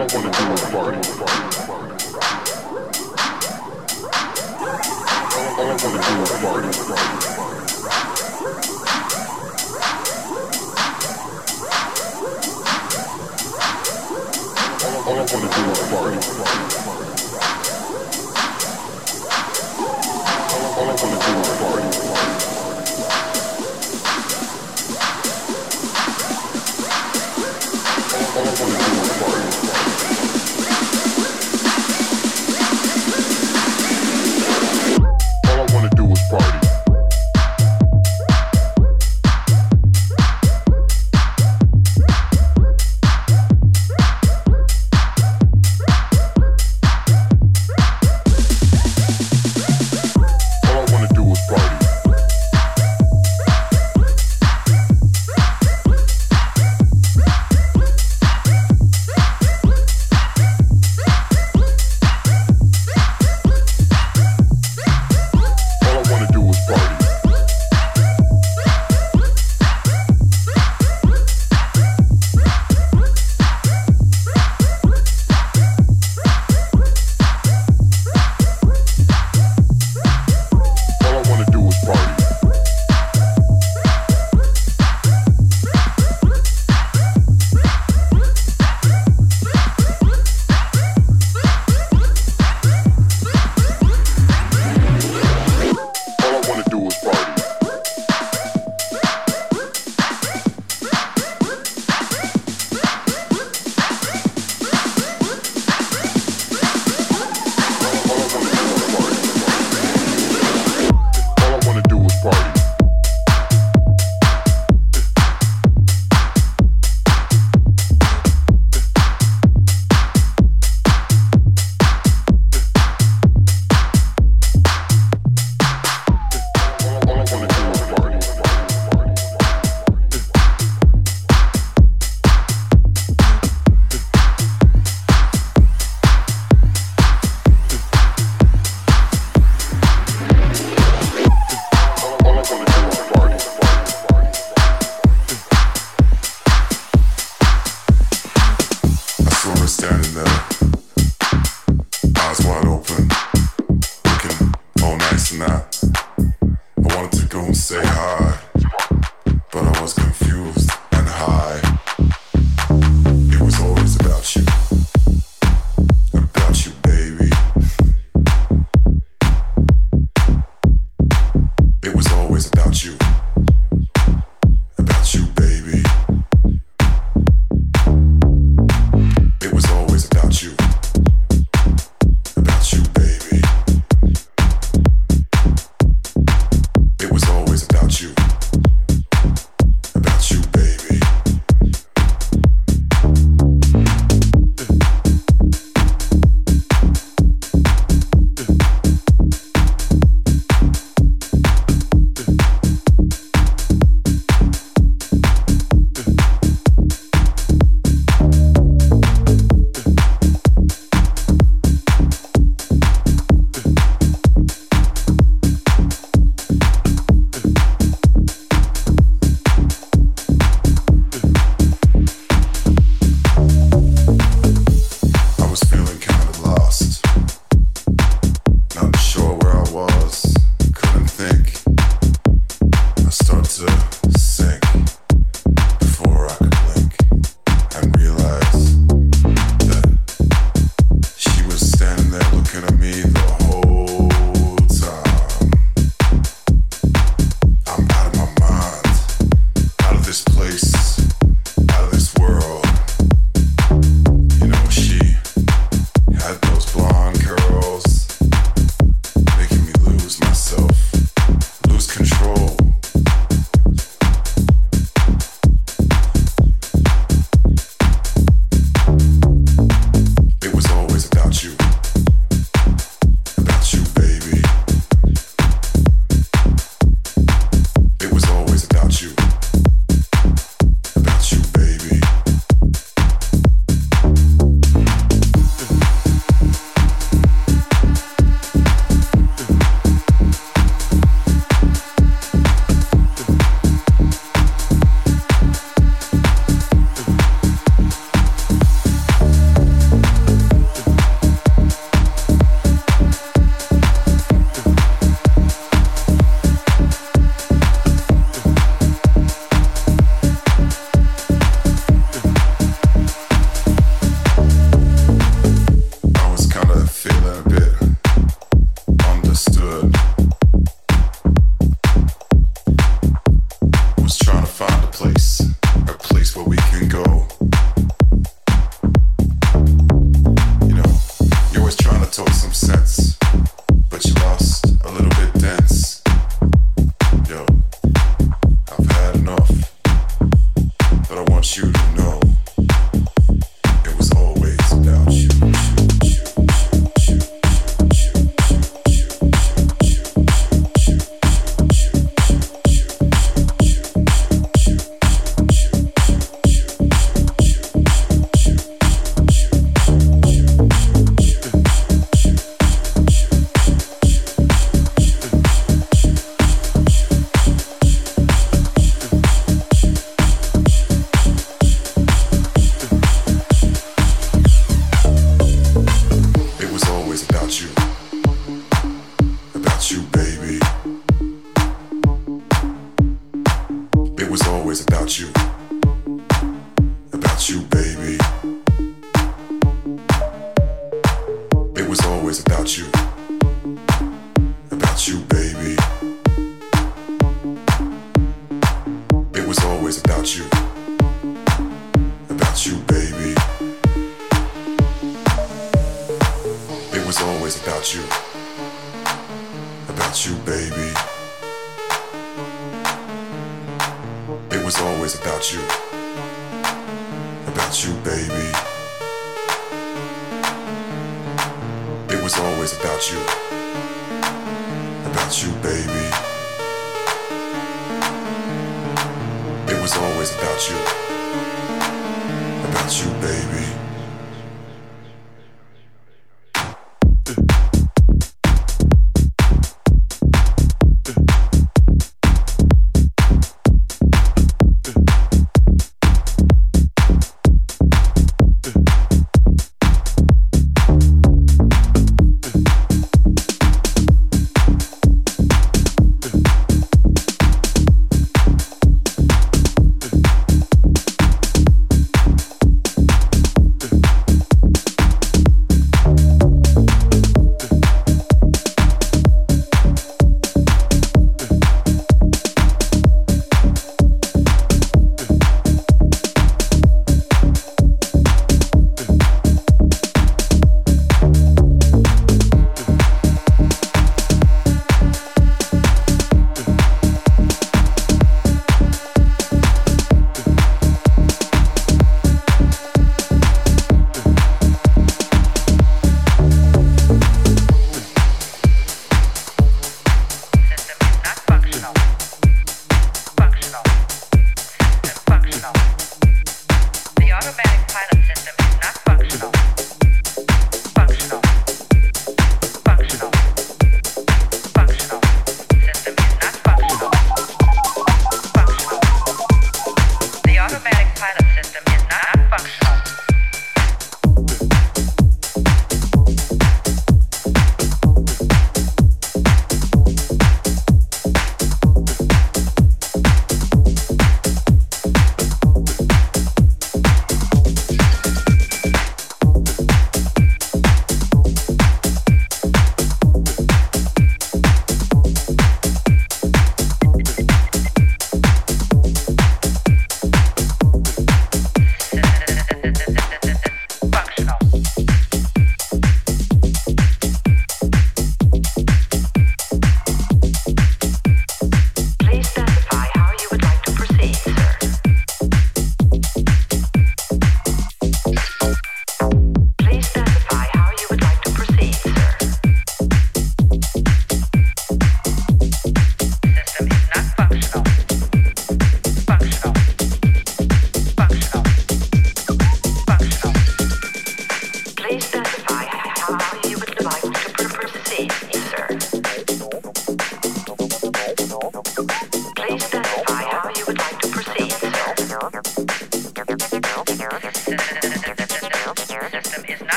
All I wanna do is party.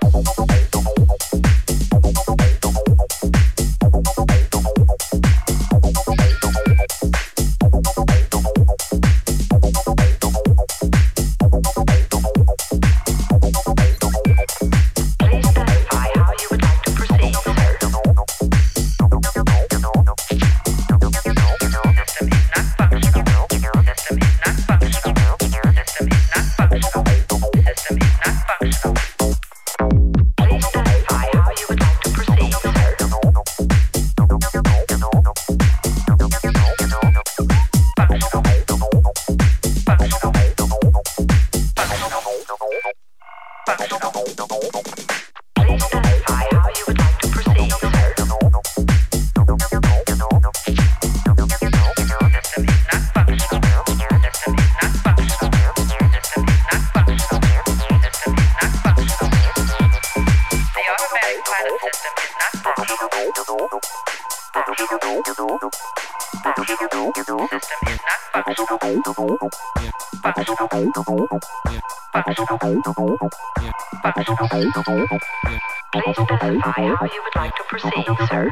Bye. Yeah. You Please specify how you would like to proceed, sir.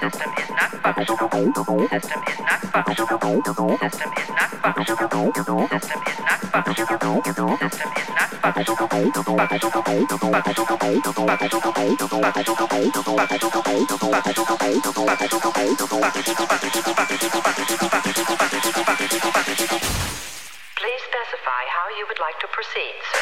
System is not functional. System is not functional. System is not functional. System is not Please specify how you would like to proceed, sir.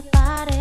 Song